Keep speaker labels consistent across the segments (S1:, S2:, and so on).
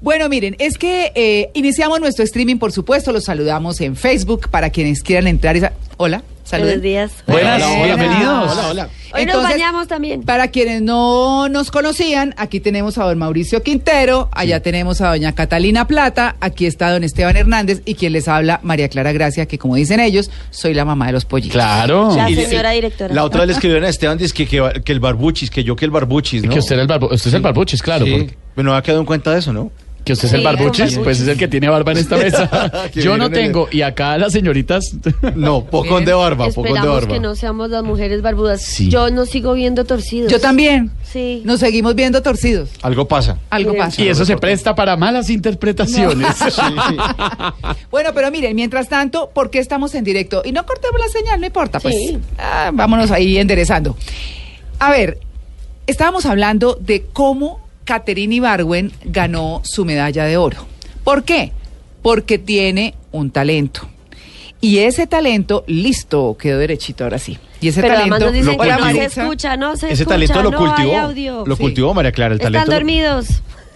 S1: Bueno, miren, es que eh, iniciamos nuestro streaming, por supuesto, los saludamos en Facebook para quienes quieran entrar. Esa... Hola, saludos.
S2: Buenos días.
S3: Buenas,
S1: Hola,
S3: bienvenidos.
S1: hola,
S3: hola.
S2: Hoy nos bañamos también.
S1: Para quienes no nos conocían, aquí tenemos a don Mauricio Quintero, allá tenemos a doña Catalina Plata, aquí está don Esteban Hernández y quien les habla, María Clara Gracia, que como dicen ellos, soy la mamá de los pollitos.
S3: Claro.
S2: La
S3: Y-
S2: señora directora.
S4: La otra vez le escribieron a Esteban dice que, que, que el barbuchis, que yo que el barbuchis, ¿no?
S3: Que usted, era el barbo- usted es el barbuchis, claro.
S4: Sí.
S3: porque-
S4: Bueno, ha quedado en cuenta de eso, ¿no?
S3: Que usted es el
S2: Sí,
S3: barbuchis, pues es el que tiene barba en esta mesa. Yo no tengo. Y acá las señoritas.
S4: No, pocón de barba, pocón de barba.
S2: que no seamos las mujeres barbudas.
S3: Sí.
S2: Yo no sigo viendo torcidos.
S1: Yo también.
S2: Sí.
S1: Nos seguimos viendo torcidos.
S4: Algo pasa.
S1: Algo pasa.
S3: Y eso se presta para malas interpretaciones.
S1: Bueno, pero miren, mientras tanto, ¿por qué estamos en directo? Y no cortemos la señal, no importa, pues
S2: Sí.
S1: ah, vámonos ahí enderezando. A ver, estábamos hablando de cómo Caterine Ibarwen ganó su medalla de oro. ¿Por qué? Porque tiene un talento. Y ese talento, listo, quedó derechito ahora sí. Y ese
S2: Pero
S1: talento.
S2: nos dicen
S4: lo
S2: que no se
S1: Maritza.
S2: escucha, no se
S4: Ese
S2: escucha,
S4: talento lo
S2: no
S4: cultivó. Lo
S1: Sí.
S4: cultivó María Clara, el
S2: Están
S4: talento.
S2: dormidos.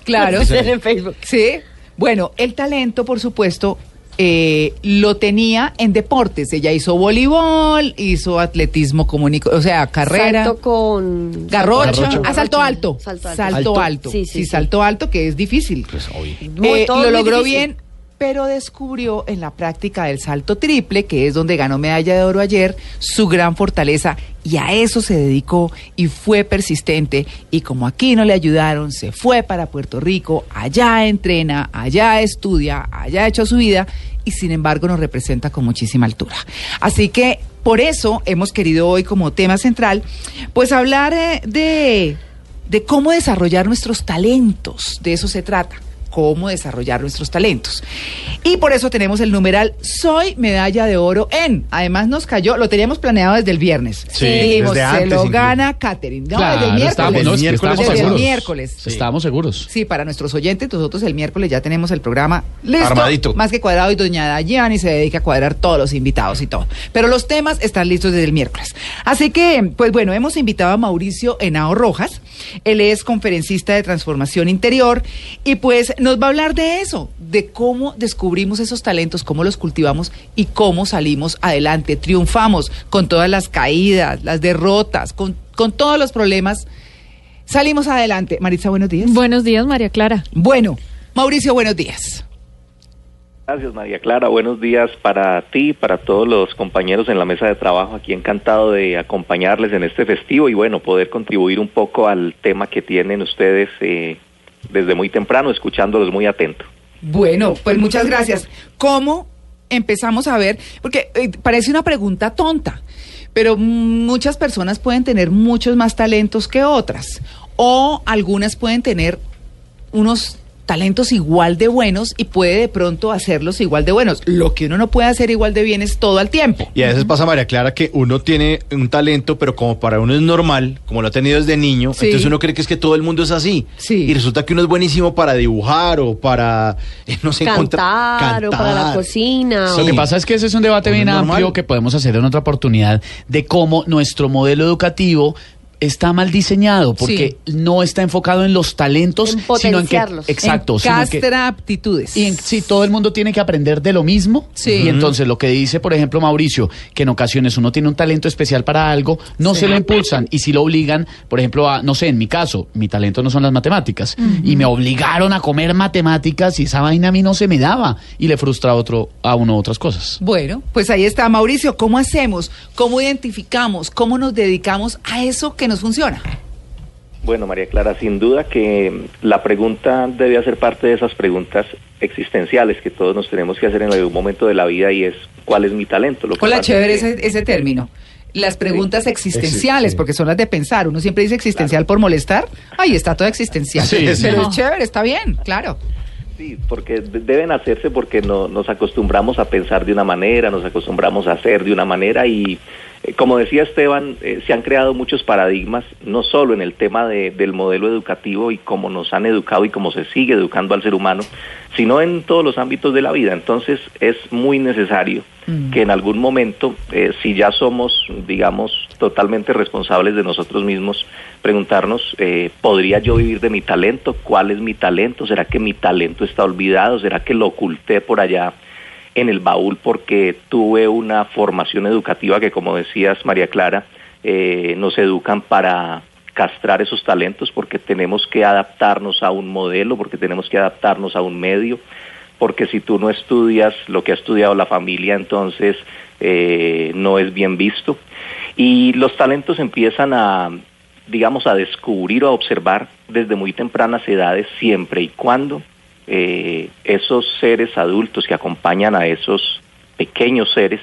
S1: Claro.
S2: Dicen en Facebook.
S1: Sí. Bueno, el talento, por supuesto, eh, lo tenía en deportes. Ella hizo voleibol, hizo atletismo comunico, o sea, carrera.
S2: Salto con...
S1: Garrocha,
S4: Garrocha.
S1: ah, salto alto.
S2: Salto alto.
S1: Salto
S4: ¿Alto?
S1: alto.
S2: Sí,
S1: Sí,
S2: sí, sí.
S1: salto alto, que es difícil.
S4: Pues, obvio.
S2: Muy-
S1: Eh, lo logró
S2: difícil.
S1: bien, pero descubrió en la práctica del salto triple, que es donde ganó medalla de oro ayer, su gran fortaleza. Y a eso se dedicó y fue persistente. Y como aquí no le ayudaron, se fue para Puerto Rico, allá entrena, allá estudia, allá ha hecho su vida y sin embargo nos representa con muchísima altura. Así que por eso hemos querido hoy como tema central, pues hablar eh, de de cómo desarrollar nuestros talentos. De eso se trata, cómo desarrollar nuestros talentos. Y por eso tenemos el numeral Soy medalla de oro en. Además nos cayó, lo teníamos planeado desde el viernes.
S4: Sí,
S1: Dijimos,
S4: desde
S1: se
S4: antes
S1: lo
S4: incluso.
S1: gana Katherine. No,
S3: Claro,
S1: desde el miércoles.
S3: estábamos, no, es que
S4: Desde
S1: el
S3: seguros.
S1: miércoles.
S3: Sí. Estábamos seguros.
S1: Sí, para nuestros oyentes, nosotros el miércoles ya tenemos el programa listo.
S4: Armadito.
S1: Más que cuadrado y doña Dayani se dedica a cuadrar todos los invitados y todo. Pero los temas están listos desde el miércoles. Así que, pues bueno, hemos invitado a Mauricio Henao Rojas. Él es conferencista de transformación interior y pues nos va a hablar de eso, de cómo descubrimos esos talentos, cómo los cultivamos y cómo salimos adelante, triunfamos con todas las caídas, las derrotas, con, con todos los problemas. Salimos adelante. Maritza, buenos días.
S5: Buenos días, María Clara.
S1: Bueno, Mauricio, buenos días.
S6: Gracias María Clara, buenos días para ti, para todos los compañeros en la mesa de trabajo, aquí encantado de acompañarles en este festivo y bueno, poder contribuir un poco al tema que tienen ustedes eh, desde muy temprano, escuchándolos muy atento.
S1: Bueno, pues muchas gracias. ¿Cómo empezamos a ver? Porque eh, parece una pregunta tonta, pero muchas personas pueden tener muchos más talentos que otras, o algunas pueden tener unos talentos igual de buenos y puede de pronto hacerlos igual de buenos. Lo que uno no puede hacer igual de bien es todo al tiempo.
S4: Y a veces pasa, María Clara, que uno tiene un talento, pero como para uno es normal, como lo ha tenido desde niño,
S1: Sí.
S4: entonces uno cree que es que todo el mundo es así.
S1: Sí.
S4: Y resulta que uno es buenísimo para dibujar o para, eh, no sé, contra-
S2: Cantar, o para la
S4: cantar.
S2: cocina.
S4: Sí.
S3: Lo que pasa es que ese es un debate bien
S4: normal.
S3: amplio que podemos hacer en otra oportunidad de cómo nuestro modelo educativo está mal diseñado porque no está enfocado en los talentos,
S2: En
S3: sino en que exacto, sino en que-
S1: Castra aptitudes.
S3: y en, sí, todo el mundo tiene que aprender de lo mismo.
S1: Sí.
S3: Y entonces lo que dice, por ejemplo, Mauricio, que en ocasiones uno tiene un talento especial para algo, no se lo impulsan y si lo obligan, por ejemplo, a, no sé, en mi caso, mi talento no son las matemáticas. Y me obligaron a comer matemáticas y esa vaina a mí no se me daba. Y le frustra a, otro, a uno otras cosas.
S1: Bueno, pues ahí está, Mauricio. ¿Cómo hacemos? ¿Cómo identificamos? ¿Cómo nos dedicamos a eso que nos funciona?
S6: Bueno, María Clara, sin duda que la pregunta debe hacer parte de esas preguntas existenciales que todos nos tenemos que hacer en algún momento de la vida y es ¿cuál es mi talento? Lo que
S1: Hola, chévere
S6: es que-
S1: ese, ese término. Las preguntas existenciales,
S4: sí.
S1: porque son las de pensar. Uno siempre dice existencial por molestar. Ahí está todo existencial.
S4: Sí, sí.
S1: Pero
S5: No.
S1: es chévere, está bien, claro.
S6: Sí, porque de- deben hacerse porque no, nos acostumbramos a pensar de una manera, nos acostumbramos a hacer de una manera y Como decía Esteban, eh, se han creado muchos paradigmas, no solo en el tema de- del modelo educativo y cómo nos han educado y cómo se sigue educando al ser humano, sino en todos los ámbitos de la vida. Entonces es muy necesario que en algún momento, eh, si ya somos, digamos, totalmente responsables de nosotros mismos, preguntarnos, eh, ¿podría yo vivir de mi talento? ¿Cuál es mi talento? ¿Será que mi talento está olvidado? ¿Será que lo oculté por allá? En el baúl porque tuve una formación educativa que, como decías, María Clara, eh, nos educan para castrar esos talentos porque tenemos que adaptarnos a un modelo, porque tenemos que adaptarnos a un medio, porque si tú no estudias lo que ha estudiado la familia, entonces eh, no es bien visto. Y los talentos empiezan a, digamos, a descubrir o a observar desde muy tempranas edades, siempre y cuando eh, esos seres adultos que acompañan a esos pequeños seres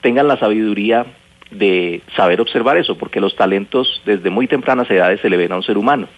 S6: tengan la sabiduría de saber observar eso, porque los talentos desde muy tempranas edades se le ven a un ser humano.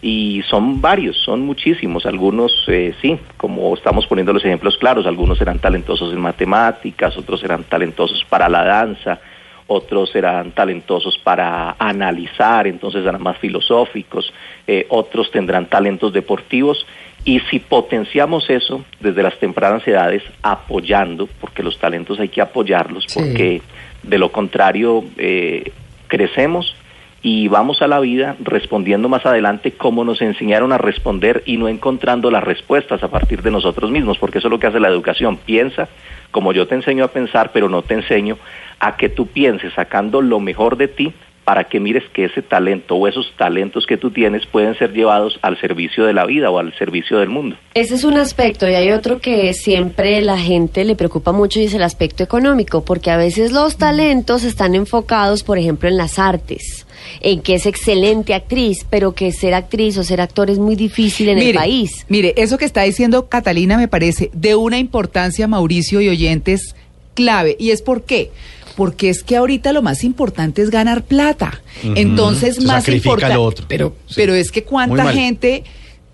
S6: Y son varios, son muchísimos. Algunos, eh, sí, como estamos poniendo los ejemplos claros, algunos serán talentosos en matemáticas, otros serán talentosos para la danza, otros serán talentosos para analizar, entonces serán más filosóficos, eh, otros tendrán talentos deportivos. Y si potenciamos eso desde las tempranas edades, apoyando, porque los talentos hay que apoyarlos,
S1: Sí.
S6: porque de lo contrario eh, crecemos y vamos a la vida respondiendo más adelante como nos enseñaron a responder y no encontrando las respuestas a partir de nosotros mismos, porque eso es lo que hace la educación. Piensa como yo te enseño a pensar, pero no te enseño a que tú pienses sacando lo mejor de ti para que mires que ese talento o esos talentos que tú tienes pueden ser llevados al servicio de la vida o al servicio del mundo.
S2: Ese es un aspecto y hay otro que siempre la gente le preocupa mucho y es el aspecto económico, porque a veces los talentos están enfocados, por ejemplo, en las artes, en que es excelente actriz, pero que ser actriz o ser actor es muy difícil en el
S1: Mire,
S2: país.
S1: Mire, eso que está diciendo Catalina me parece de una importancia, Mauricio y oyentes, clave. ¿Y es por qué? Porque es que ahorita lo más importante es ganar plata. Entonces,
S4: Se
S1: más importante. Pero,
S4: Sí.
S1: pero es que cuánta gente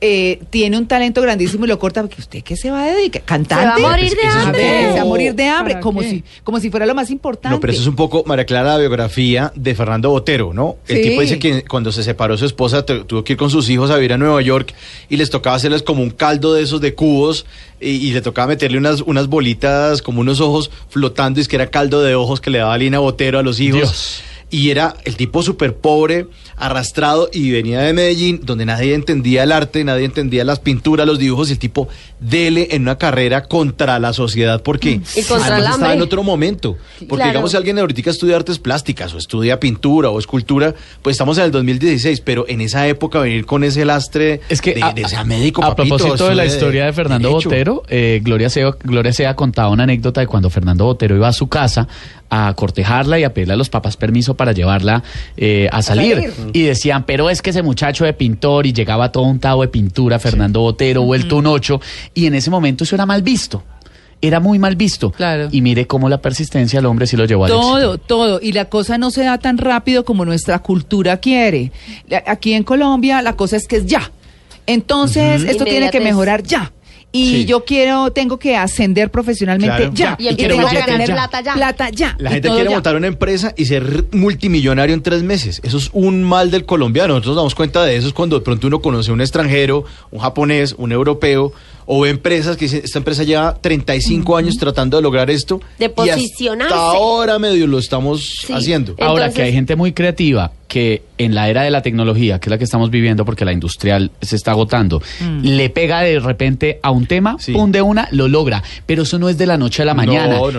S1: eh, tiene un talento grandísimo y lo corta. Porque usted qué se va a dedicar? ¿Cantante?
S2: Se va a morir de hambre.
S1: se va a morir de hambre.
S5: ¿Para
S1: Como
S5: qué?
S1: si, como si fuera lo más importante.
S4: No, pero eso es un poco, María Clara, la biografía de Fernando Botero, ¿no? El
S1: Sí.
S4: tipo dice que cuando se separó su esposa tu- tuvo que ir con sus hijos a vivir a Nueva York y les tocaba hacerles como un caldo de esos de cubos y, y le tocaba meterle unas, unas bolitas, como unos ojos flotando, y es que era caldo de ojos que le daba Lina Botero a los hijos.
S3: Dios.
S4: Y era el tipo súper pobre, arrastrado, y venía de Medellín, donde nadie entendía el arte, nadie entendía las pinturas, los dibujos, y el tipo dele en una carrera contra la sociedad, porque
S2: Y contra
S4: además estaba en otro momento. Porque
S2: Claro.
S4: digamos, si alguien ahorita estudia artes plásticas, o estudia pintura, o escultura, pues estamos en el 2016, pero en esa época venir con ese lastre
S3: Es que
S4: de,
S3: a,
S4: de ser médico,
S3: a
S4: papito,
S3: propósito de la historia de Fernando. Botero, eh, Gloria Sea, Gloria Sea contaba una anécdota de cuando Fernando Botero iba a su casa a cortejarla y a pedirle a los papás permiso para llevarla eh, a salir.
S1: salir.
S3: Y decían, pero es que ese muchacho de pintor y llegaba todo un tabo de pintura, Fernando Botero, vuelto un ocho, y en ese momento eso era mal visto. Era muy mal visto.
S1: Claro.
S3: Y mire cómo la persistencia al hombre sí lo llevó al
S1: Todo,
S3: éxito.
S1: todo. Y la cosa no se da tan rápido como nuestra cultura quiere. Aquí en Colombia la cosa es que es ya. Entonces, esto tiene que mejorar ya. Y
S4: Sí.
S1: yo quiero, tengo que ascender profesionalmente
S4: Claro.
S1: ya.
S2: Y
S3: quiero
S2: empiezan a
S3: billetes
S2: ganar
S3: ya.
S2: plata ya.
S1: Plata ya.
S4: La
S1: Y
S4: gente quiere
S1: ya.
S4: montar una empresa y ser multimillonario en tres meses. Eso es un mal del colombiano. Nosotros nos damos cuenta de eso es cuando de pronto uno conoce a un extranjero, un japonés, un europeo, o ve empresas que dicen, esta empresa lleva 35 años tratando de lograr esto.
S2: De
S4: y
S2: posicionarse.
S4: hasta ahora medio lo estamos
S2: Sí.
S4: haciendo.
S3: Ahora que hay gente muy creativa que en la era de la tecnología, que es la que estamos viviendo porque la industrial se está agotando, le pega de repente a un tema,
S4: Sí.
S3: pum de una, lo logra. Pero eso no es de la noche a la mañana.
S4: no,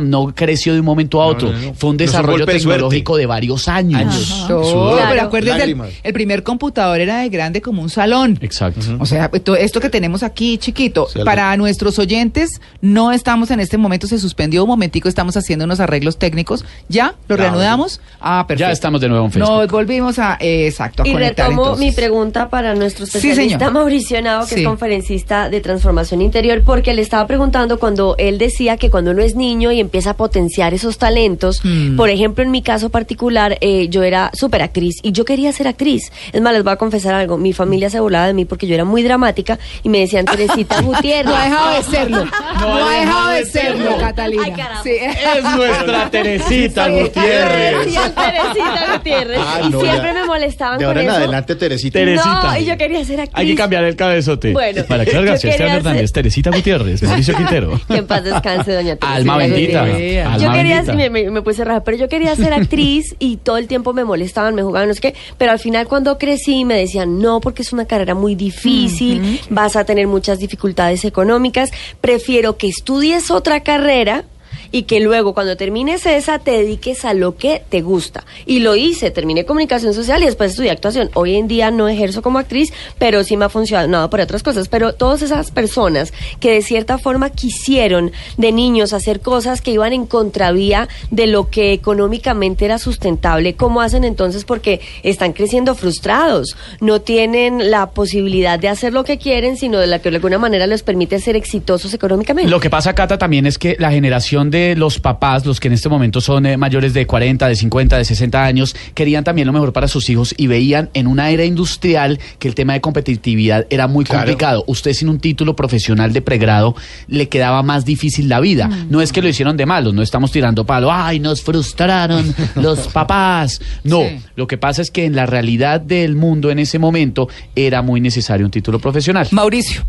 S4: no.
S3: Creció de un momento a otro.
S4: no, no.
S3: Fue un
S4: No es un
S3: desarrollo
S4: de
S3: tecnológico de varios años.
S4: Sudor,
S1: pero
S2: Claro.
S1: acuérdense, el, primer computador era de grande como un salón.
S3: Exacto.
S1: O sea, todo esto que tenemos aquí, chiquito,
S4: Sí, algo-
S1: para nuestros oyentes, no estamos en este momento, se suspendió un momentico, estamos haciendo unos arreglos técnicos. ¿Ya? ¿Lo reanudamos? Ah, perfecto.
S3: Ya estamos de nuevo en Facebook.
S1: Nos volvimos a, eh, exacto, a
S2: Y
S1: conectar
S2: retomo
S1: entonces.
S2: mi pregunta para nuestro
S1: Sí,
S2: especialista
S1: señor.
S2: Mauricio Henao, que
S1: Sí.
S2: es conferencista de transformación interior, porque le estaba preguntando cuando él decía que cuando uno es niño y empieza a potenciar esos talentos,
S1: Mm.
S2: por ejemplo, en mi caso particular, eh, yo era súper actriz y yo quería ser actriz. Es más, les voy a confesar algo, mi familia se burlaba de mí porque yo era muy dramática y me decían Teresita Gutiérrez.
S1: No ha dejado de serlo. No, ha dejado de serlo, Catalina.
S2: Ay.
S1: Sí.
S3: Es nuestra Teresita
S1: Sí.
S4: Gutiérrez.
S2: Teresita Gutiérrez
S4: Ah,
S2: y
S4: no,
S2: siempre
S4: ya.
S2: me molestaban
S4: De
S2: con
S4: ahora en
S2: eso.
S4: adelante, Teresita.
S3: Teresita.
S2: No, y yo quería ser actriz.
S3: Hay que cambiar el cabezote.
S2: Bueno,
S3: Para García,
S2: quería
S3: Esteban Hernández,
S2: hacer-
S3: Teresita Gutiérrez, Mauricio Quintero.
S2: Que en paz descanse, doña Teresita.
S3: Alma bendita. Alma
S2: yo quería,
S3: bendita.
S2: me, me, me puse raja, pero yo quería ser actriz y todo el tiempo me molestaban, me jugaban, no sé qué. Pero al final, cuando crecí, me decían, no, porque es una carrera muy difícil, vas a tener muchas dificultades económicas. Prefiero que estudies otra carrera y que luego cuando termines esa te dediques a lo que te gusta. Y lo hice, terminé comunicación social y después estudié actuación. Hoy en día no ejerzo como actriz, pero sí me ha funcionado por otras cosas. Pero todas esas personas que de cierta forma quisieron de niños hacer cosas que iban en contravía de lo que económicamente era sustentable, ¿cómo hacen entonces? Porque están creciendo frustrados, no tienen la posibilidad de hacer lo que quieren, sino de la que de alguna manera les permite ser exitosos económicamente.
S3: Lo que pasa, Cata, también es que la generación de los papás, los que en este momento son eh, mayores de 40, de 50, de 60 años, querían también lo mejor para sus hijos y veían en una era industrial que el tema de competitividad era muy
S4: Claro.
S3: complicado. Usted sin un título profesional de pregrado le quedaba más difícil la vida. No es que lo hicieron de malo, no estamos tirando palo, ay, nos frustraron los papás. No,
S1: Sí.
S3: lo que pasa es que en la realidad del mundo en ese momento era muy necesario un título profesional.
S1: Mauricio.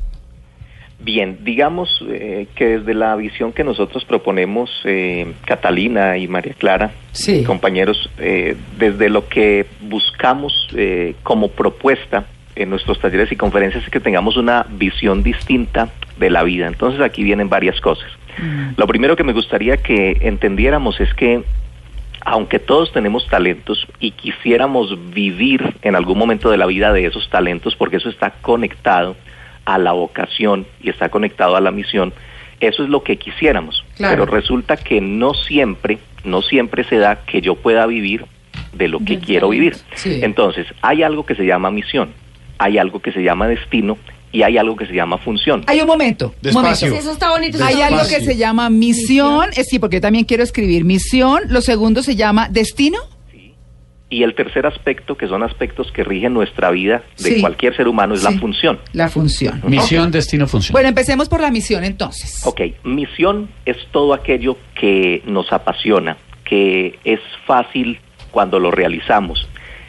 S6: Bien, digamos eh, que desde la visión que nosotros proponemos, eh, Catalina y María Clara,
S1: Sí.
S6: compañeros, eh, desde lo que buscamos eh, como propuesta en nuestros talleres y conferencias es que tengamos una visión distinta de la vida. Entonces aquí vienen varias cosas. Lo primero que me gustaría que entendiéramos es que aunque todos tenemos talentos y quisiéramos vivir en algún momento de la vida de esos talentos, porque eso está conectado a la vocación y está conectado a la misión, eso es lo que quisiéramos.
S1: Claro.
S6: Pero resulta que no siempre, no siempre se da que yo pueda vivir de lo que quiero vivir.
S1: Sí.
S6: Entonces, hay algo que se llama misión, hay algo que se llama destino y hay algo que se llama función.
S1: Hay un momento. un
S4: Despacio.
S1: momento.
S2: Sí, eso está bonito.
S1: Hay algo que se llama misión, eh, sí, porque yo también quiero escribir misión. Lo segundo se llama destino.
S6: Y el tercer aspecto, que son aspectos que rigen nuestra vida de
S1: Sí.
S6: cualquier ser humano, es
S1: Sí.
S6: la función.
S1: La función.
S3: Misión, destino, función.
S1: Bueno, empecemos por la misión entonces.
S6: Ok, misión es todo aquello que nos apasiona, que es fácil cuando lo realizamos.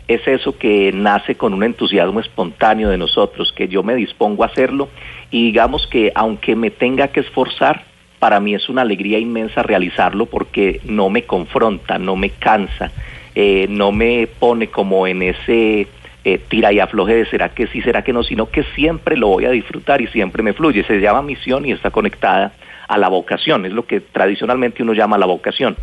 S6: Es eso que nace con un entusiasmo espontáneo de nosotros, que yo me dispongo a hacerlo y digamos que aunque me tenga que esforzar, para mí es una alegría inmensa realizarlo porque no me confronta, no me cansa, eh, no me pone como en ese eh, tira y afloje de será que sí, será que no, sino que siempre lo voy a disfrutar y siempre me fluye. Se llama misión y está conectada a la vocación, es lo que tradicionalmente uno llama la vocación.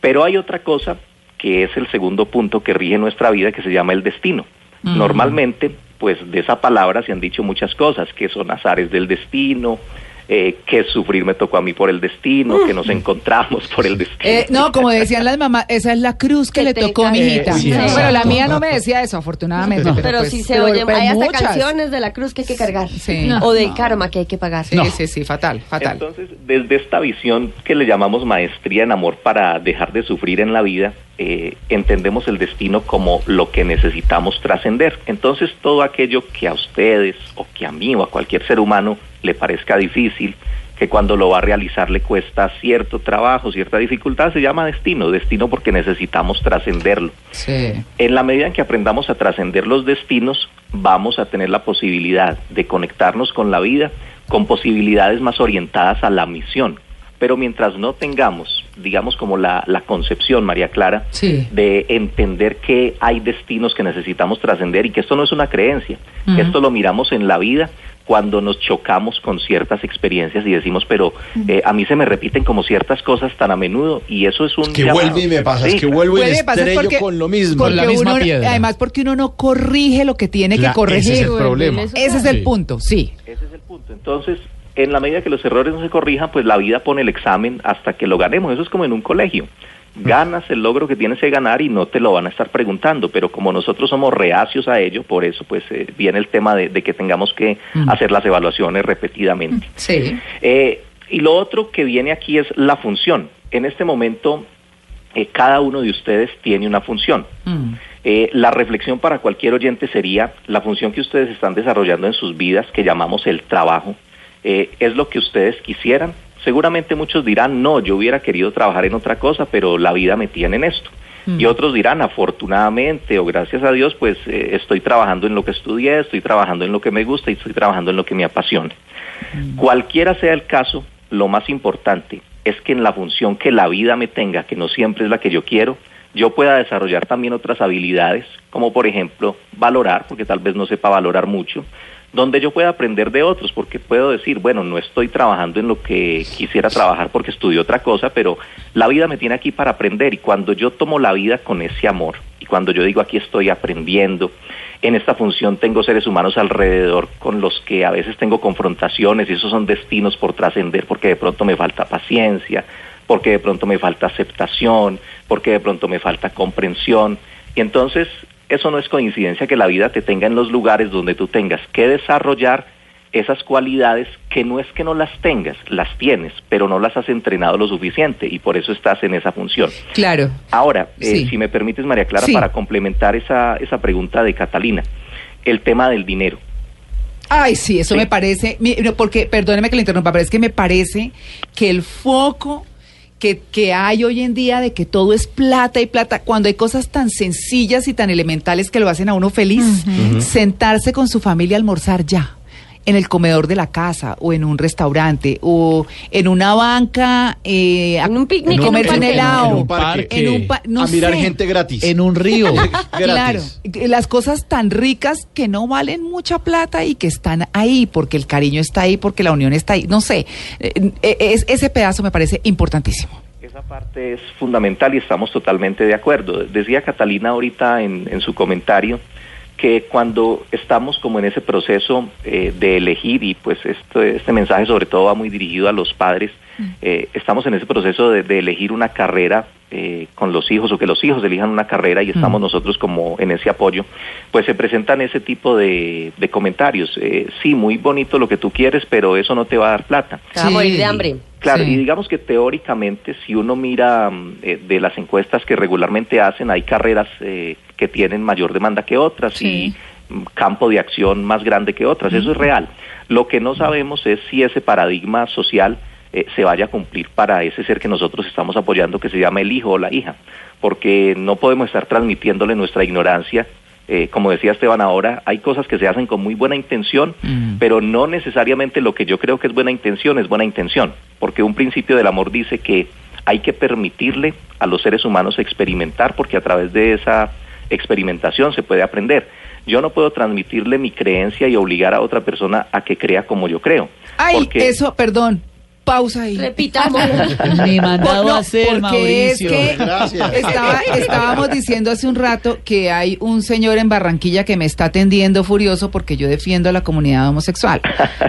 S6: Pero hay otra cosa que es el segundo punto que rige nuestra vida, que se llama el destino. Normalmente, pues de esa palabra se han dicho muchas cosas, que son azares del destino, eh, que sufrir me tocó a mí por el destino, que nos encontramos por el destino.
S1: Eh, no, como decían las mamás, esa es la cruz que
S2: Que
S1: le tocó a mi hijita.
S3: Eh, sí,
S1: bueno, la mía no me decía eso, afortunadamente. Pero,
S2: Pero
S1: pues,
S2: sí se oye,
S1: pero
S2: hay hasta
S1: muchas.
S2: canciones de la cruz que hay que cargar.
S1: Sí.
S2: O del
S1: No.
S2: karma que hay que pagar.
S1: Sí,
S3: No.
S1: sí, sí, fatal, fatal.
S6: Entonces, desde esta visión que le llamamos maestría en amor para dejar de sufrir en la vida, eh, entendemos el destino como lo que necesitamos trascender. Entonces, todo aquello que a ustedes o que a mí o a cualquier ser humano le parezca difícil, que cuando lo va a realizar le cuesta cierto trabajo, cierta dificultad, se llama destino. Destino porque necesitamos trascenderlo.
S1: Sí.
S6: En la medida en que aprendamos a trascender los destinos, vamos a tener la posibilidad de conectarnos con la vida con posibilidades más orientadas a la misión. Pero mientras no tengamos, digamos como la, la concepción, María Clara,
S1: Sí.
S6: de entender que hay destinos que necesitamos trascender y que esto no es una creencia, que esto lo miramos en la vida cuando nos chocamos con ciertas experiencias y decimos, pero eh, a mí se me repiten como ciertas cosas tan a menudo y eso es un...
S4: Que
S6: llamado.
S4: vuelve y me pasa,
S6: Sí,
S4: es que vuelvo y me estrello
S1: porque-
S4: con lo mismo.
S1: porque
S3: la misma
S1: uno-
S3: piedra.
S1: Además, porque uno no corrige lo que tiene
S4: La-
S1: que corregir.
S4: ese es el problema.
S1: Ese es el
S3: Sí.
S1: punto, sí.
S6: Ese es el punto. Entonces, en la medida que los errores no se corrijan, pues la vida pone el examen hasta que lo ganemos. Eso es como en un colegio. ganas el logro que tienes que ganar y no te lo van a estar preguntando, pero como nosotros somos reacios a ello, por eso pues eh, viene el tema de, de que tengamos que
S1: Mm.
S6: hacer las evaluaciones repetidamente.
S1: Sí.
S6: Eh, y lo otro que viene aquí es la función. En este momento, eh, cada uno de ustedes tiene una función.
S1: Mm.
S6: Eh, la reflexión para cualquier oyente sería la función que ustedes están desarrollando en sus vidas, que llamamos el trabajo, eh, es lo que ustedes quisieran. Seguramente muchos dirán, no, yo hubiera querido trabajar en otra cosa, pero la vida me tiene en esto. Y otros dirán, afortunadamente o gracias a Dios, pues eh, estoy trabajando en lo que estudié, estoy trabajando en lo que me gusta y estoy trabajando en lo que me apasiona. Cualquiera sea el caso, lo más importante es que en la función que la vida me tenga, que no siempre es la que yo quiero, yo pueda desarrollar también otras habilidades, como por ejemplo valorar, porque tal vez no sepa valorar mucho, donde yo pueda aprender de otros, porque puedo decir, bueno, no estoy trabajando en lo que quisiera trabajar porque estudié otra cosa, pero la vida me tiene aquí para aprender y cuando yo tomo la vida con ese amor y cuando yo digo aquí estoy aprendiendo, en esta función tengo seres humanos alrededor con los que a veces tengo confrontaciones y esos son destinos por trascender porque de pronto me falta paciencia, porque de pronto me falta aceptación, porque de pronto me falta comprensión. Y entonces eso no es coincidencia que la vida te tenga en los lugares donde tú tengas que desarrollar esas cualidades que no es que no las tengas, las tienes, pero no las has entrenado lo suficiente y por eso estás en esa función.
S1: Claro.
S6: Ahora, eh, si me permites, María Clara,
S1: Sí.
S6: para complementar esa, esa pregunta de Catalina, el tema del dinero.
S1: Ay, sí, eso
S6: Sí.
S1: me parece, porque, perdóneme que le interrumpa, pero es que me parece que el foco que, que hay hoy en día de que todo es plata y plata, cuando hay cosas tan sencillas y tan elementales que lo hacen a uno feliz, sentarse con su familia a almorzar ya en el comedor de la casa o en un restaurante o en una banca eh, a
S2: En un picnic, en un parque.
S1: helado
S4: En un parque.
S1: en un pa- no
S4: a mirar
S1: sé.
S4: gente gratis.
S3: En un río.
S1: Claro, las cosas tan ricas que no valen mucha plata y que están ahí porque el cariño está ahí, porque la unión está ahí. No sé, eh, eh, es, ese pedazo me parece importantísimo.
S6: Esa parte es fundamental y estamos totalmente de acuerdo. Decía Catalina ahorita en, en su comentario que cuando estamos como en ese proceso eh, de elegir, y pues esto, este mensaje sobre todo va muy dirigido a los padres, eh, estamos en ese proceso de, de elegir una carrera eh, con los hijos o que los hijos elijan una carrera y estamos nosotros como en ese apoyo, pues se presentan ese tipo de, de comentarios. Eh, sí, muy bonito lo que tú quieres, pero eso no te va a dar plata.
S2: Te va a morir de hambre.
S6: Claro,
S1: Sí.
S6: y digamos que teóricamente, si uno mira mm, eh, de las encuestas que regularmente hacen, hay carreras eh, que tienen mayor demanda que otras
S1: Sí.
S6: y campo de acción más grande que otras. Eso es real. Lo que no sabemos es si ese paradigma social eh, se vaya a cumplir para ese ser que nosotros estamos apoyando, que se llama el hijo o la hija, porque no podemos estar transmitiéndole nuestra ignorancia. Eh, como decía Esteban ahora, hay cosas que se hacen con muy buena intención,
S1: Mm.
S6: pero no necesariamente lo que yo creo que es buena intención es buena intención, porque un principio del amor dice que hay que permitirle a los seres humanos experimentar, porque a través de esa experimentación se puede aprender. Yo no puedo transmitirle mi creencia y obligar a otra persona a que crea como yo creo.
S1: Ay,
S6: porque
S1: eso, perdón, pausa ahí.
S2: Repitamos.
S3: Ni mandado
S1: no,
S3: a hacer,
S1: porque es
S3: Mauricio.
S1: que estaba- estábamos diciendo hace un rato que hay un señor en Barranquilla que me está atendiendo furioso porque yo defiendo a la comunidad homosexual.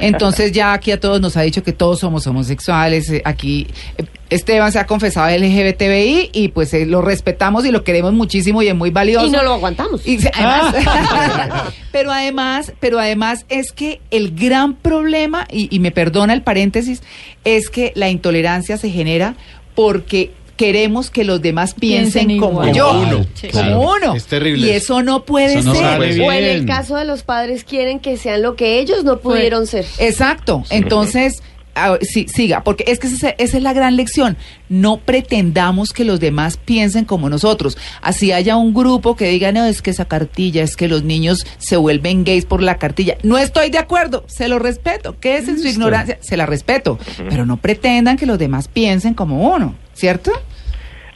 S1: Entonces ya aquí a todos nos ha dicho que todos somos homosexuales. eh, Aquí eh, Esteban se ha confesado LGBTI y pues eh, lo respetamos y lo queremos muchísimo y es muy valioso.
S2: Y no lo aguantamos.
S1: Y además- pero además, pero además es que el gran problema, y, y me perdona el paréntesis, es que la intolerancia se genera porque queremos que los demás piensen,
S5: Piensen
S1: como
S5: igual.
S1: yo,
S4: Como uno,
S1: como
S4: claro.
S1: uno.
S4: Es terrible
S1: Y
S4: eso.
S1: no puede
S3: Eso no
S1: ser.
S2: O en el caso de los padres quieren que sean lo que ellos no pudieron ser.
S1: Exacto. Entonces, a- sí, siga, porque es que esa, esa es la gran lección. No pretendamos que los demás piensen como nosotros. Así haya un grupo que diga, no, es que esa cartilla, es que los niños se vuelven gays por la cartilla. No estoy de acuerdo, se lo respeto. ¿Qué es en su ignorancia? Se la respeto. Pero no pretendan que los demás piensen como uno, ¿cierto?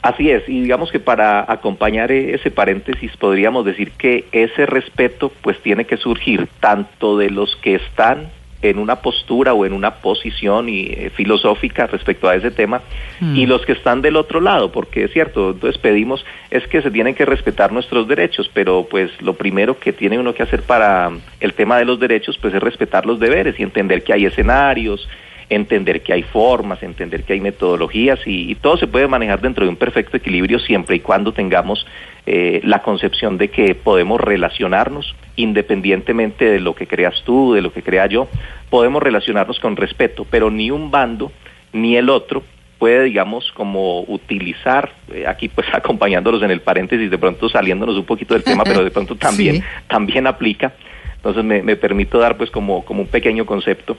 S6: Así es, y digamos que para acompañar e- ese paréntesis podríamos decir que ese respeto pues tiene que surgir tanto de los que están en una postura o en una posición y, eh, filosófica respecto a ese tema
S1: Mm.
S6: y los que están del otro lado, porque es cierto, entonces pedimos es que se tienen que respetar nuestros derechos, pero pues lo primero que tiene uno que hacer para el tema de los derechos pues es respetar los deberes y entender que hay escenarios, entender que hay formas, entender que hay metodologías y, y todo se puede manejar dentro de un perfecto equilibrio siempre y cuando tengamos eh, la concepción de que podemos relacionarnos independientemente de lo que creas tú, de lo que crea yo, podemos relacionarnos con respeto, pero ni un bando ni el otro puede, digamos, como utilizar, eh, aquí pues acompañándolos en el paréntesis, de pronto saliéndonos un poquito del tema, pero de pronto también,
S1: Sí.
S6: también aplica. Entonces me, me permito dar pues como, como un pequeño concepto.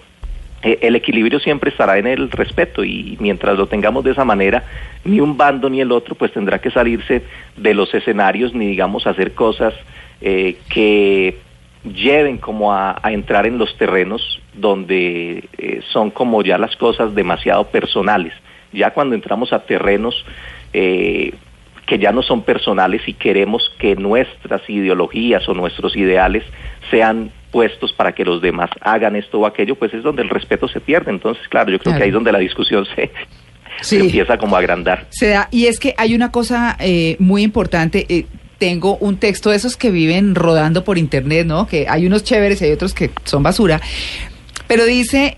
S6: Eh, el equilibrio siempre estará en el respeto y mientras lo tengamos de esa manera, ni un bando ni el otro pues tendrá que salirse de los escenarios ni digamos hacer cosas eh, que lleven como a, entrar en los terrenos donde eh, son como ya las cosas demasiado personales. Ya cuando entramos a terrenos que ya no son personales y queremos que nuestras ideologías o nuestros ideales sean puestos para que los demás hagan esto o aquello, pues es donde el respeto se pierde. Entonces, claro, yo creo
S1: Claro.
S6: que ahí es donde la discusión se,
S1: Sí.
S6: se empieza como a agrandar.
S1: Se da, y es que hay una cosa eh, muy importante. eh, tengo un texto de esos que viven rodando por internet, ¿no? Que hay unos chéveres y hay otros que son basura. Pero dice,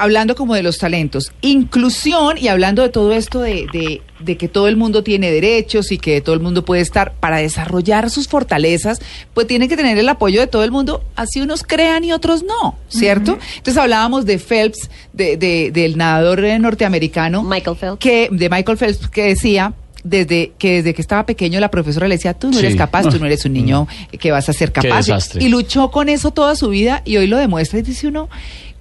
S1: hablando como de los talentos, inclusión y hablando de todo esto de, de- de que todo el mundo tiene derechos y que todo el mundo puede estar para desarrollar sus fortalezas, pues tiene que tener el apoyo de todo el mundo, así unos crean y otros no, ¿cierto? Entonces hablábamos de Phelps, de, de- del nadador eh, norteamericano
S2: Michael Phelps.
S1: que de Michael Phelps que decía desde que desde que estaba pequeño la profesora le decía tú no
S3: Sí.
S1: eres capaz tú no eres un niño que vas a ser
S3: Qué
S1: capaz
S3: desastre.
S1: y luchó con eso toda su vida y hoy lo demuestra y dice uno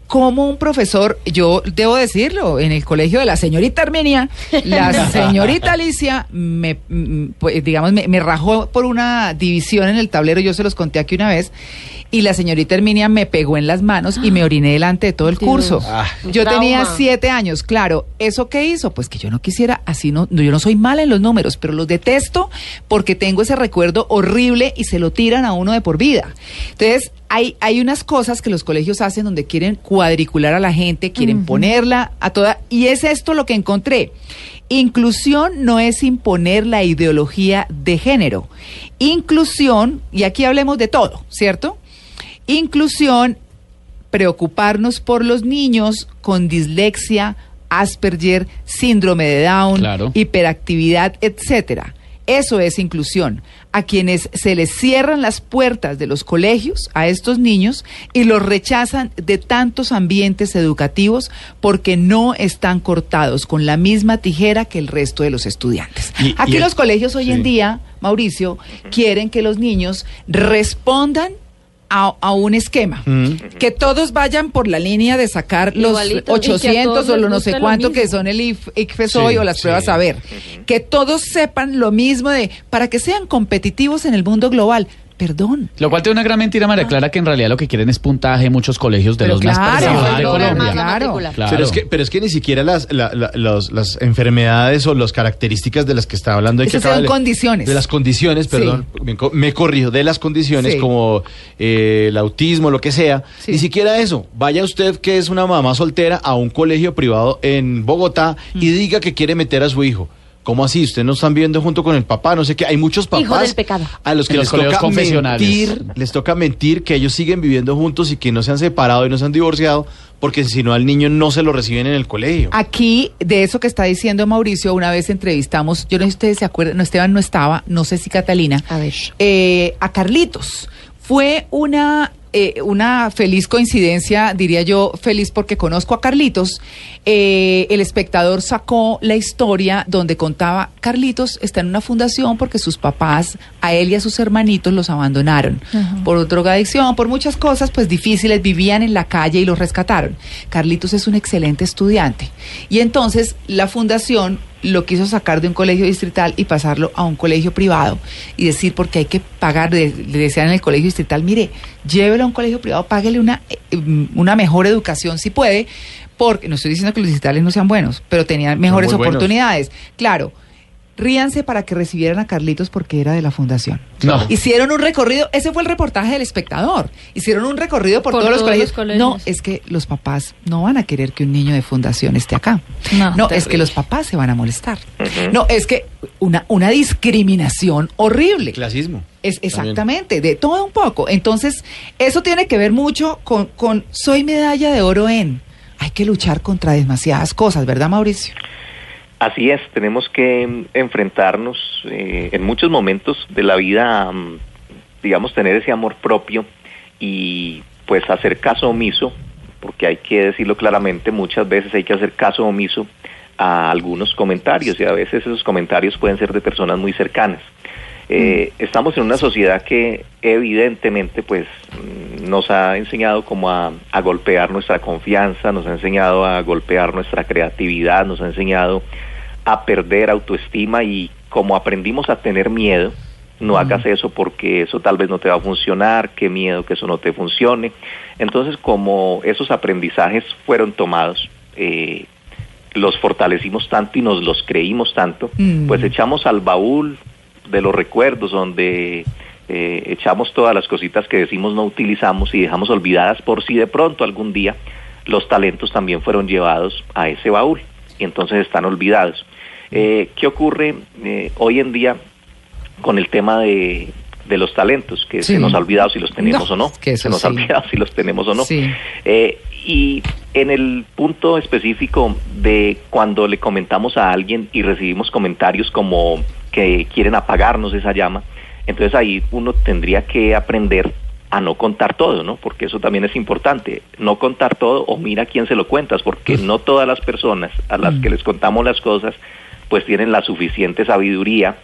S1: como un profesor, yo debo decirlo, en el colegio de la señorita Armenia, la señorita Alicia me, mm, pues, digamos, me, me rajó por una división en el tablero, yo se los conté aquí una vez, y la señorita Herminia me pegó en las manos y me oriné delante de todo el
S2: Dios.
S1: curso.
S4: Ah.
S1: Yo tenía siete años, claro. ¿Eso qué hizo? Pues que yo no quisiera, así no, no, yo no soy mala en los números, pero los detesto porque tengo ese recuerdo horrible y se lo tiran a uno de por vida. Entonces, hay, hay unas cosas que los colegios hacen donde quieren cuadricular a la gente, quieren ponerla a toda, y es esto lo que encontré. Inclusión no es imponer la ideología de género. Inclusión, y aquí hablemos de todo, ¿cierto? Inclusión preocuparnos por los niños con dislexia, Asperger, síndrome de Down,
S3: Claro.
S1: hiperactividad, etcétera. Eso es inclusión. A quienes se les cierran las puertas de los colegios a estos niños y los rechazan de tantos ambientes educativos porque no están cortados con la misma tijera que el resto de los estudiantes.
S4: Y-
S1: Aquí
S4: y el-
S1: los colegios hoy en día, Mauricio, quieren que los niños respondan a, a un esquema.
S4: Mm.
S1: Que todos vayan por la línea de sacar los
S2: Igualito, y que a
S1: 800
S2: todos
S1: o los no sé
S2: lo
S1: cuánto que son el IF- ICFESOI
S4: Sí,
S1: o las pruebas a ver. Que todos sepan lo mismo de, para que sean competitivos en el mundo global. Perdón.
S3: Lo cual tiene una gran mentira, María Clara, que en realidad lo que quieren es puntaje en muchos colegios de
S1: Pero
S3: los más
S1: claro,
S3: de
S1: claro,
S3: Colombia.
S1: claro.
S3: Claro.
S4: Pero es que, pero es que ni siquiera las, la- la- los- las enfermedades o las características de las que está hablando. y que
S1: son
S4: de-
S1: condiciones.
S4: De las condiciones,
S1: Sí.
S4: perdón, me, co- me corrijo, de las condiciones
S1: Sí.
S4: como eh, el autismo, lo que sea.
S1: Sí.
S4: Ni siquiera eso. Vaya usted que es una mamá soltera a un colegio privado en Bogotá
S1: Mm.
S4: y diga que quiere meter a su hijo. ¿Cómo así? ¿Usted no están viendo junto con el papá? No sé qué. Hay muchos papás
S2: Hijo del pecado.
S4: a los que
S3: En los
S4: les
S3: colegios
S4: toca mentir, les toca mentir que ellos siguen viviendo juntos y que no se han separado y no se han divorciado, porque si no al niño no se lo reciben en el colegio.
S1: Aquí, de eso que está diciendo Mauricio, una vez entrevistamos, yo no sé si ustedes se acuerdan, no, Esteban no estaba, no sé si Catalina,
S2: A ver.
S1: eh, a Carlitos. Fue una, eh, una feliz coincidencia, diría yo, feliz porque conozco a Carlitos. Eh, el espectador sacó la historia donde contaba, Carlitos está en una fundación porque sus papás, a él y a sus hermanitos, los abandonaron por drogadicción, por muchas cosas pues difíciles, vivían en la calle y los rescataron. Carlitos es un excelente estudiante. Y entonces la fundación lo quiso sacar de un colegio distrital y pasarlo a un colegio privado y decir porque hay que pagar, le, decían en el colegio distrital, mire, llévelo a un colegio privado, páguele una, eh, una mejor educación si puede, porque no estoy diciendo que los distritales no sean buenos, pero tenían mejores oportunidades. Claro, ríanse para que recibieran a Carlitos porque era de la fundación.
S3: No.
S1: Hicieron un recorrido, ese fue el reportaje del espectador. Hicieron un recorrido por,
S2: Por
S1: todos, los,
S2: todos
S1: colegios.
S2: los colegios.
S1: No, es que los papás no van a querer que un niño de fundación esté acá.
S2: No,
S1: No, es que los papás se van a molestar. No, es que una, una discriminación horrible.
S4: Clasismo.
S1: Es exactamente, de todo un poco. Entonces, eso tiene que ver mucho con, con soy medalla de oro en. hay que luchar contra demasiadas cosas, ¿verdad, Mauricio?
S6: Así es, tenemos que mm, enfrentarnos eh, en muchos momentos de la vida, mm, digamos, tener ese amor propio y pues hacer caso omiso, porque hay que decirlo claramente, muchas veces hay que hacer caso omiso a algunos comentarios y a veces esos comentarios pueden ser de personas muy cercanas. Eh, estamos en una sociedad que evidentemente pues mm, nos ha enseñado como a, a golpear nuestra confianza, nos ha enseñado a golpear nuestra creatividad, nos ha enseñado a perder autoestima y como aprendimos a tener miedo, no hagas eso porque eso tal vez no te va a funcionar, qué miedo que eso no te funcione. Entonces, como esos aprendizajes fueron tomados, eh, los fortalecimos tanto y nos los creímos tanto,
S1: Mm.
S6: pues echamos al baúl de los recuerdos donde eh, echamos todas las cositas que decimos no utilizamos y dejamos olvidadas por si de pronto algún día los talentos también fueron llevados a ese baúl y entonces están olvidados. Eh, ¿Qué ocurre eh, hoy en día con el tema de, de los talentos? Que
S1: Sí.
S6: se nos ha olvidado si los tenemos
S1: No,
S6: o no.
S1: que
S6: se nos ha
S1: sí.
S6: olvidado si los tenemos o no.
S1: Sí.
S6: Eh, y en el punto específico de cuando le comentamos a alguien y recibimos comentarios como que quieren apagarnos esa llama, entonces ahí uno tendría que aprender a no contar todo, ¿no? Porque eso también es importante, no contar todo o mira a quién se lo cuentas, porque no todas las personas a las que les contamos las cosas pues tienen la suficiente sabiduría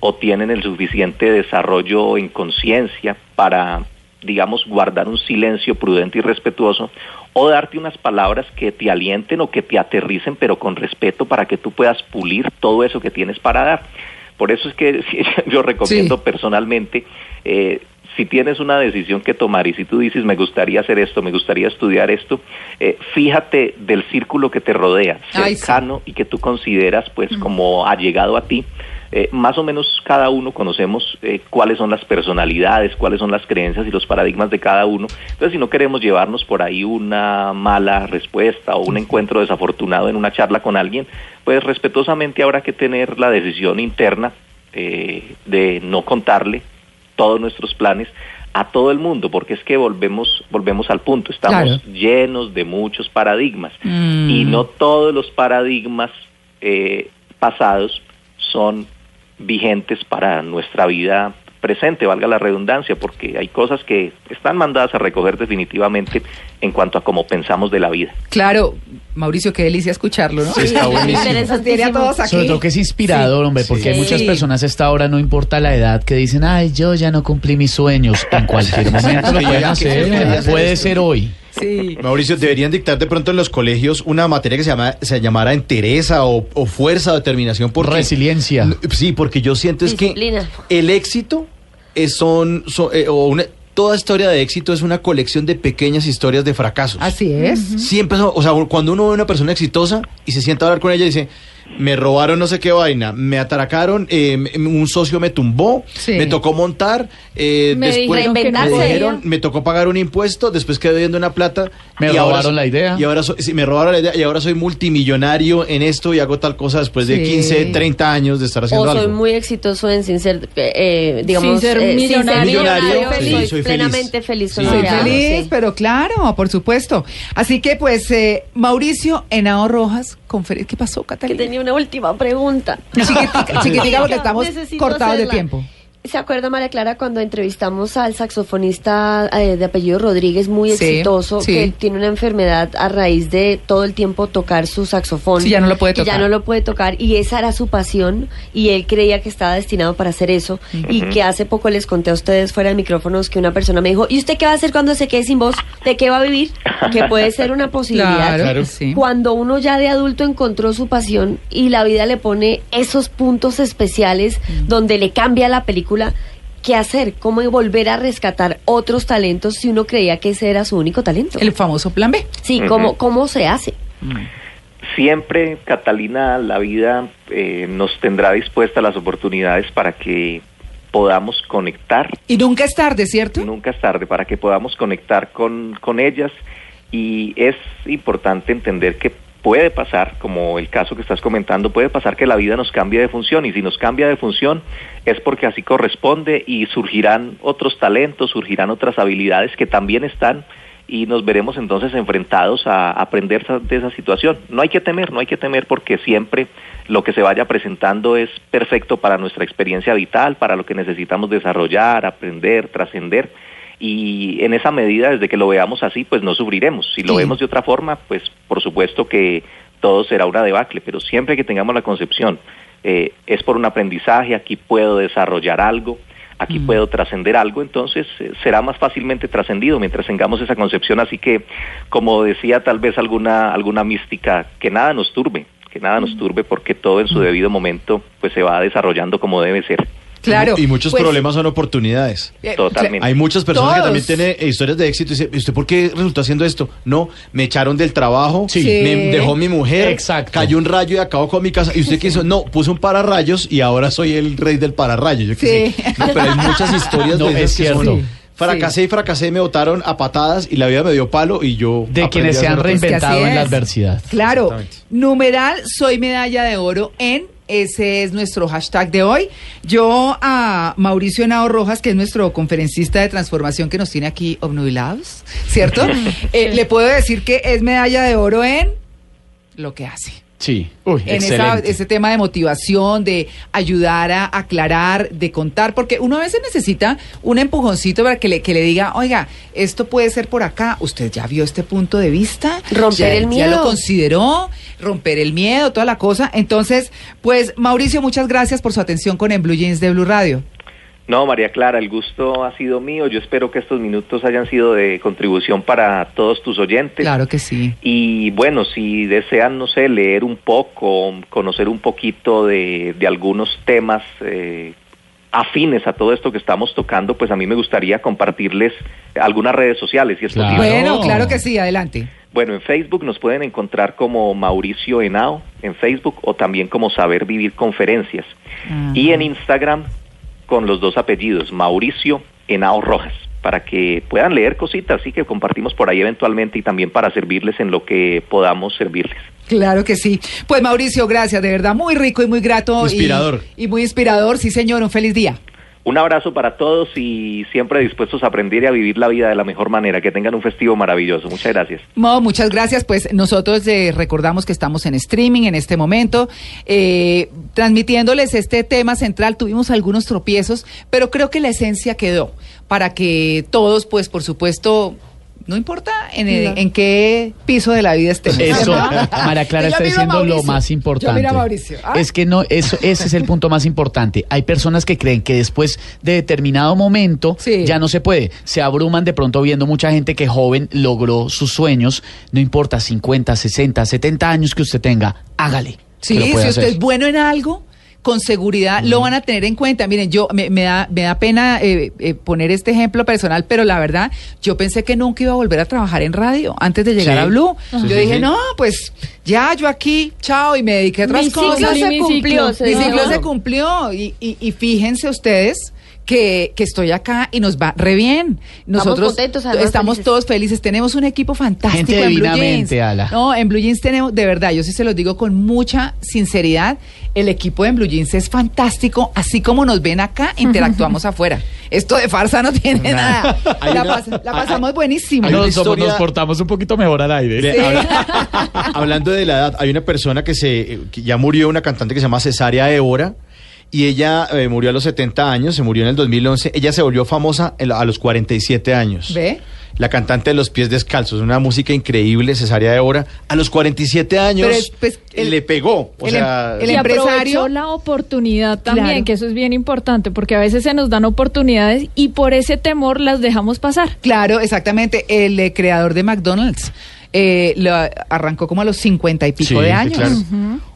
S6: o tienen el suficiente desarrollo en conciencia para, digamos, guardar un silencio prudente y respetuoso o darte unas palabras que te alienten o que te aterricen, pero con respeto para que tú puedas pulir todo eso que tienes para dar. Por eso es que yo recomiendo
S1: Sí.
S6: personalmente, eh, si tienes una decisión que tomar y si tú dices me gustaría hacer esto, me gustaría estudiar esto, eh, fíjate del círculo que te rodea,
S1: Ay, sí.
S6: cercano y que tú consideras pues como allegado a ti. Eh, más o menos cada uno conocemos eh, cuáles son las personalidades, cuáles son las creencias y los paradigmas de cada uno. Entonces, si no queremos llevarnos por ahí una mala respuesta o un encuentro desafortunado en una charla con alguien, pues respetuosamente habrá que tener la decisión interna eh, de no contarle todos nuestros planes a todo el mundo, porque es que volvemos, volvemos al punto, estamos
S1: Claro.
S6: llenos de muchos paradigmas
S1: Mm.
S6: y no todos los paradigmas eh, pasados son vigentes para nuestra vida presente, valga la redundancia, porque hay cosas que están mandadas a recoger definitivamente en cuanto a cómo pensamos de la vida.
S1: Claro, Mauricio, qué delicia escucharlo, ¿no?
S4: Sí, está buenísimo.
S1: Nos tiene a todos aquí.
S3: Sobre todo que es inspirador, hombre, porque
S4: Sí.
S3: hay muchas personas a esta hora, no importa la edad, que dicen, ay, yo ya no cumplí mis sueños. En cualquier momento lo pueden hacer, puede
S4: esto.
S3: ser hoy.
S1: Sí.
S4: Mauricio, deberían dictar de pronto en los colegios una materia que se, llama, se llamara entereza o, o fuerza o determinación. Porque,
S3: Resiliencia.
S4: Sí, porque yo siento es
S2: Disciplina.
S4: que el éxito es son, son- eh, o una- toda historia de éxito es una colección de pequeñas historias de fracasos.
S1: Así es.
S4: Siempre, son- o sea, cuando uno ve a una persona exitosa y se sienta a hablar con ella y dice, me robaron no sé qué vaina, me atracaron, eh, un socio me tumbó,
S1: Sí.
S4: me tocó montar, eh,
S5: Me
S4: después
S5: dijeron que no
S4: me, dijeron, me tocó pagar un impuesto, después quedé viendo una plata.
S3: Me
S4: y
S3: robaron
S4: so-
S3: la idea.
S4: Y ahora soy, sí, me robaron la idea y ahora soy multimillonario en esto y hago tal cosa después de
S1: Sí.
S4: 15, 30 años de estar haciendo
S2: O soy
S4: algo.
S2: muy exitoso en sin ser, eh, eh, digamos,
S5: Sin ser
S2: eh,
S5: millonario,
S4: Millonario,
S2: soy,
S4: sí, soy feliz.
S2: plenamente feliz lo
S1: Soy feliz,
S2: sí.
S1: pero claro, por supuesto. Así que, pues, eh, Mauricio Henao Rojas, ¿qué pasó, Catalina?
S2: Una última pregunta.
S1: Chiquitica, chiquitica, porque estamos cortados de
S2: hacerla.
S1: tiempo.
S2: ¿Se acuerda, María Clara, cuando entrevistamos al saxofonista eh, de apellido Rodríguez, muy
S1: Sí,
S2: exitoso,
S1: sí.
S2: que tiene una enfermedad a raíz de todo el tiempo tocar su saxofón?
S1: Sí, ya no lo puede
S2: y ya
S1: tocar.
S2: no lo puede tocar, y esa era su pasión, y él creía que estaba destinado para hacer eso, y que hace poco les conté a ustedes fuera de micrófonos que una persona me dijo, ¿y usted qué va a hacer cuando se quede sin voz? ¿De qué va a vivir? Que puede ser una posibilidad.
S1: Claro,
S4: Claro.
S1: sí.
S2: Cuando uno ya de adulto encontró su pasión y la vida le pone esos puntos especiales
S1: Mm.
S2: donde le cambia la película, ¿qué hacer? ¿Cómo volver a rescatar otros talentos si uno creía que ese era su único talento?
S1: El famoso plan B.
S2: Sí. ¿cómo, ¿cómo se hace?
S6: Siempre, Catalina, la vida eh, nos tendrá dispuestas las oportunidades para que podamos conectar
S1: Y nunca es tarde, ¿cierto?
S6: nunca es tarde para que podamos conectar con, con ellas y es importante entender que puede pasar, como el caso que estás comentando, puede pasar que la vida nos cambie de función y si nos cambia de función es porque así corresponde y surgirán otros talentos, surgirán otras habilidades que también están y nos veremos entonces enfrentados a aprender de esa situación. No hay que temer, no hay que temer porque siempre lo que se vaya presentando es perfecto para nuestra experiencia vital, para lo que necesitamos desarrollar, aprender, trascender. Y en esa medida, desde que lo veamos así, pues no sufriremos. Si lo
S1: Sí.
S6: vemos de otra forma, pues por supuesto que todo será una debacle, pero siempre que tengamos la concepción, eh, es por un aprendizaje, aquí puedo desarrollar algo, aquí
S1: Mm.
S6: puedo trascender algo, entonces eh, será más fácilmente trascendido mientras tengamos esa concepción. Así que, como decía tal vez alguna, alguna mística, que nada nos turbe, que nada
S1: Mm.
S6: nos turbe porque todo en su debido momento pues se va desarrollando como debe ser.
S1: Claro.
S4: Y muchos
S1: pues,
S4: problemas son oportunidades.
S1: eh,
S6: Totalmente.
S4: Hay muchas personas que también tienen eh, historias de éxito y dicen, ¿y ¿usted por qué resultó haciendo esto? No, me echaron del trabajo,
S3: Sí.
S4: me dejó mi mujer,
S3: Exacto.
S4: cayó un rayo y acabó con mi casa. ¿Y usted qué hizo? No, puse un pararrayos y ahora soy el rey del pararrayos. Yo qué
S1: Sí.
S4: sé. No, pero hay muchas historias
S3: No,
S4: de esas
S3: es
S4: que son. Fracasé y fracasé, me botaron a patadas y la vida me dio palo y yo...
S3: De quienes se han reinventado en la adversidad.
S1: Claro. Numeral, soy medalla de oro en. Ese es nuestro hashtag de hoy. Yo a Mauricio Henao Rojas, que es nuestro conferencista de transformación que nos tiene aquí obnubilados, ¿cierto? Eh, le puedo decir que es medalla de oro en lo que hace.
S3: Sí. Uy,
S1: en esa-
S3: excelente.
S1: ese tema de motivación, de ayudar a aclarar, de contar, porque uno a veces necesita un empujoncito para que le, que le diga, oiga, esto puede ser por acá, usted ya vio este punto de vista,
S2: Romper
S1: ya,
S2: el
S1: ya lo
S2: miedo.
S1: consideró, romper el miedo, toda la cosa. Entonces, pues Mauricio, muchas gracias por su atención con En Blue Jeans de Blue Radio.
S6: No, María Clara, el gusto ha sido mío. Yo espero que estos minutos hayan sido de contribución para todos tus oyentes.
S1: Claro que sí.
S6: Y bueno, si desean, no sé, leer un poco, conocer un poquito de, de algunos temas eh, afines a todo esto que estamos tocando, pues a mí me gustaría compartirles algunas redes sociales, si es
S3: Claro.
S6: posible.
S1: Bueno, claro que sí, adelante.
S6: Bueno, en Facebook nos pueden encontrar como Mauricio Henao en Facebook o también como Saber Vivir Conferencias.
S1: Ajá.
S6: Y en Instagram con los dos apellidos, Mauricio Henao Rojas, para que puedan leer cositas, sí que compartimos por ahí eventualmente y también para servirles en lo que podamos servirles.
S1: Claro que sí. Pues Mauricio, gracias, de verdad, muy rico y muy grato. y-
S4: Inspirador.
S1: Y, muy inspirador, sí señor, un feliz día.
S6: Un abrazo para todos y siempre dispuestos a aprender y a vivir la vida de la mejor manera. Que tengan un festivo maravilloso. Muchas gracias.
S1: Mo, muchas gracias. Pues nosotros eh, recordamos que estamos en streaming en este momento, eh, transmitiéndoles este tema central. Tuvimos algunos tropiezos, pero creo que la esencia quedó para que todos, pues por supuesto, no importa en, el- en qué piso de la vida estemos.
S3: Eso. María Clara está diciendo lo más
S1: Yo
S3: importante.
S1: Mauricio. Ah.
S3: Es que no, eso, ese es el punto más importante. Hay personas que creen que después de determinado momento
S1: Sí.
S3: ya no se puede. Se abruman de pronto viendo mucha gente que joven logró sus sueños. No importa 50, 60, 70 años que usted tenga, hágale.
S1: Sí, si usted
S3: hacer.
S1: es bueno en algo, con seguridad lo van a tener en cuenta. Miren, yo me, me da, me da pena eh, eh, poner este ejemplo personal, pero la verdad, yo pensé que nunca iba a volver a trabajar en radio antes de llegar
S4: Sí.
S1: a Blue. Yo
S4: sí,
S1: dije,
S4: sí.
S1: no, pues ya yo aquí, chao, y me dediqué a otras
S2: Mi ciclo
S1: cosas.
S2: se
S5: Mi
S2: cumplió.
S5: ciclo.
S2: se
S1: Mi ciclo se cumplió y, y, y fíjense ustedes que, que estoy acá y nos va re bien. Nosotros
S2: contentos,
S1: estamos
S2: felices.
S1: todos felices. Tenemos un equipo fantástico
S3: Gente
S1: en Blue
S3: divinamente,
S1: Jeans.
S3: Ala.
S1: No, en Blue Jeans tenemos, de verdad, yo sí se los digo con mucha sinceridad, el equipo de Blue Jeans es fantástico, así como nos ven acá, interactuamos afuera. Esto de farsa no tiene nada. La,
S4: una-
S1: pas- la pasamos buenísimo.
S3: Nos, somos-
S4: historia-
S3: nos portamos un poquito mejor al aire.
S4: Habla- hablando de la edad, hay una persona que se que ya murió, una cantante que se llama Cesárea Évora, y ella eh, murió a los 70 años, se murió en el 2011. Ella se volvió famosa en la- a los 47 años.
S1: ¿Ve?
S4: La cantante de los pies descalzos, una música increíble, Cesárea Évora. A los 47 años
S1: Pero es, pues, el-
S4: le pegó. O
S1: el
S4: sea,
S1: em- el empresario-
S5: aprovechó la oportunidad también,
S1: Claro.
S5: que eso es bien importante, porque a veces se nos dan oportunidades y por ese temor las dejamos pasar.
S1: Claro, exactamente. El eh, creador de McDonald's eh, lo arrancó como a los 50 y pico
S4: Sí,
S1: de
S4: sí,
S1: años.
S4: claro.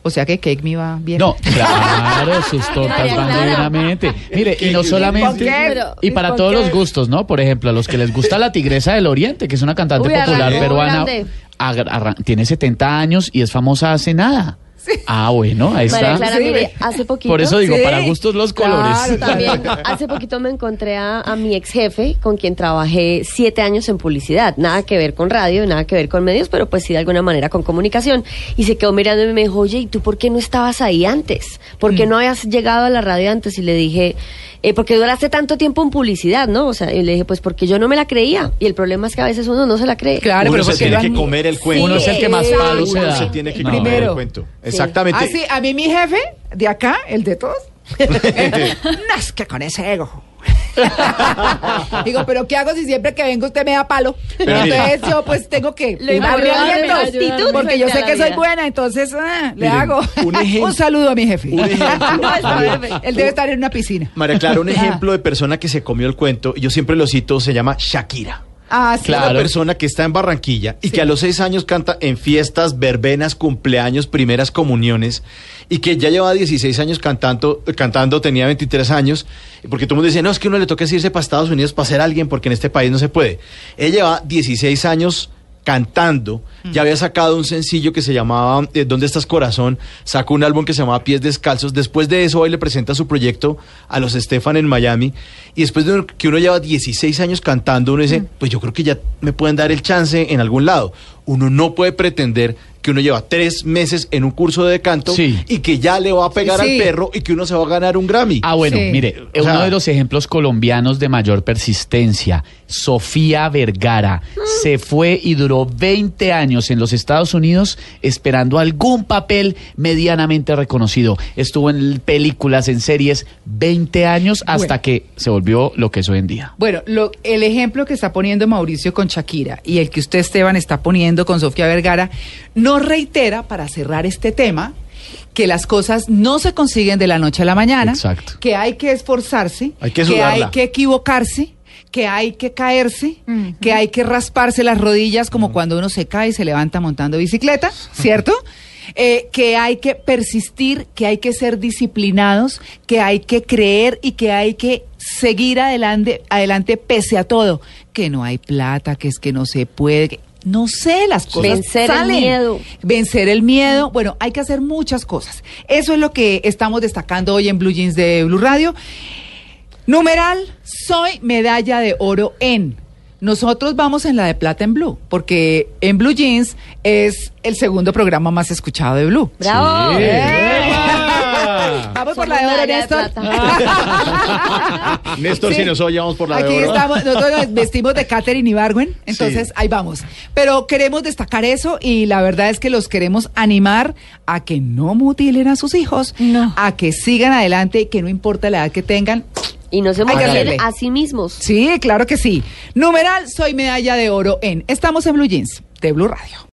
S1: O sea que Cake me va bien.
S3: No, claro, sus tortas van divinamente. Mire, y no
S1: ¿Por
S3: solamente... Y para
S2: ¿por
S3: todos los gustos, ¿no? Por ejemplo, a los que les gusta la Tigresa del Oriente, que es una cantante
S2: Uy,
S3: popular peruana, tiene 70 años y es famosa hace nada. Ah, bueno, ahí
S2: María
S3: está.
S2: Clara,
S1: Sí,
S2: mire, hace poquito.
S3: Por eso digo,
S1: Sí,
S3: para gustos los colores.
S1: claro,
S2: También, hace poquito me encontré a, a mi ex jefe, con quien trabajé siete años en publicidad. Nada que ver con radio, nada que ver con medios, pero pues sí de alguna manera con comunicación. Y se quedó mirándome y me dijo, oye, ¿y tú por qué no estabas ahí antes? ¿Por
S1: Mm.
S2: qué no habías llegado a la radio antes? Y le dije, eh, porque duraste tanto tiempo en publicidad, ¿no? O sea, y le dije, pues porque yo no me la creía. Y el problema es que a veces uno no se la cree.
S1: Claro,
S4: uno
S1: pero
S4: se
S1: porque
S4: tiene que comer el cuento.
S3: Uno es el que más palo se
S4: Uno
S3: da.
S4: se tiene que
S3: No.
S4: comer
S1: Primero.
S4: el cuento. Exactamente.
S1: Ah, sí, a mí mi jefe de acá, el de todos. que con ese ego. Digo, pero ¿qué hago si siempre que vengo usted me da palo?
S4: Pero mira.
S1: entonces yo pues tengo que
S5: Le ayuda.
S1: porque yo sé
S2: frente a
S1: que soy buena, entonces ah, le
S4: Miren,
S1: hago
S4: un ejem-
S1: un saludo a mi jefe.
S4: Un ejemplo.
S2: No.
S1: Él debe estar en una piscina.
S4: María Clara, un ejemplo de persona que se comió el cuento, y yo siempre lo cito, se llama Shakira.
S1: Ah, sí.
S3: Claro.
S4: Una persona que está en Barranquilla y
S1: Sí.
S4: que a los seis años canta en fiestas, verbenas, cumpleaños, primeras comuniones y que ya lleva 16 años cantando, cantando tenía 23 años, porque todo el mundo dice, no, es que uno le toca irse para Estados Unidos para ser alguien porque en este país no se puede. Ella lleva 16 años cantando, ya había sacado un sencillo que se llamaba eh, ¿Dónde estás corazón? Sacó un álbum que se llamaba Pies Descalzos, después de eso hoy le presenta su proyecto a los Estefan en Miami y después de que uno lleva 16 años cantando, uno dice, pues yo creo que ya me pueden dar el chance en algún lado. Uno no puede pretender que uno lleva tres meses en un curso de canto
S3: Sí.
S4: y que ya le va a pegar
S1: Sí.
S4: al perro y que uno se va a ganar un Grammy.
S3: Ah, bueno,
S1: Sí.
S3: mire,
S4: O sea-
S3: uno de los ejemplos colombianos de mayor persistencia, Sofía Vergara, se fue y duró 20 años en los Estados Unidos esperando algún papel medianamente reconocido. Estuvo en películas, en series, 20 años hasta
S1: Bueno.
S3: que se volvió lo que es hoy en día.
S1: Bueno, lo- el ejemplo que está poniendo Mauricio con Shakira y el que usted, Esteban, está poniendo con Sofía Vergara, nos reitera, para cerrar este tema, que las cosas no se consiguen de la noche a la mañana,
S3: Exacto.
S1: que hay que esforzarse,
S4: Hay que
S1: hay que equivocarse, que hay que caerse, que hay que rasparse las rodillas como cuando uno se cae y se levanta montando bicicleta, ¿cierto? Eh, que hay que persistir, que hay que ser disciplinados, que hay que creer y que hay que seguir adelante, adelante pese a todo, que no hay plata, que es que no se puede, que- no sé, las cosas
S2: Vencer el miedo.
S1: Vencer el miedo, bueno, hay que hacer muchas cosas. Eso es lo que estamos destacando hoy en Blue Jeans de Blue Radio. Numeral, soy medalla de oro en. Nosotros vamos en la de plata en Blue, porque en Blue Jeans es el segundo programa más escuchado de Blue.
S2: ¡Bravo!
S3: Sí.
S1: ¡Eh!
S4: ¡Epa!
S1: Vamos por la de oro,
S2: de
S1: Néstor.
S4: Néstor,
S1: Sí.
S4: si nos oye, vamos por la de
S1: Aquí
S4: oro.
S1: estamos, nosotros nos vestimos de Catherine y Barwen, entonces
S4: Sí.
S1: ahí vamos. Pero queremos destacar eso y la verdad es que los queremos animar a que no mutilen a sus hijos,
S5: No.
S1: a que sigan adelante y que no importa la edad que tengan.
S2: Y no se
S1: hacerle.
S2: a sí mismos.
S1: Sí, claro que sí. Numeral, soy medalla de oro en. Estamos en Blue Jeans de Blue Radio.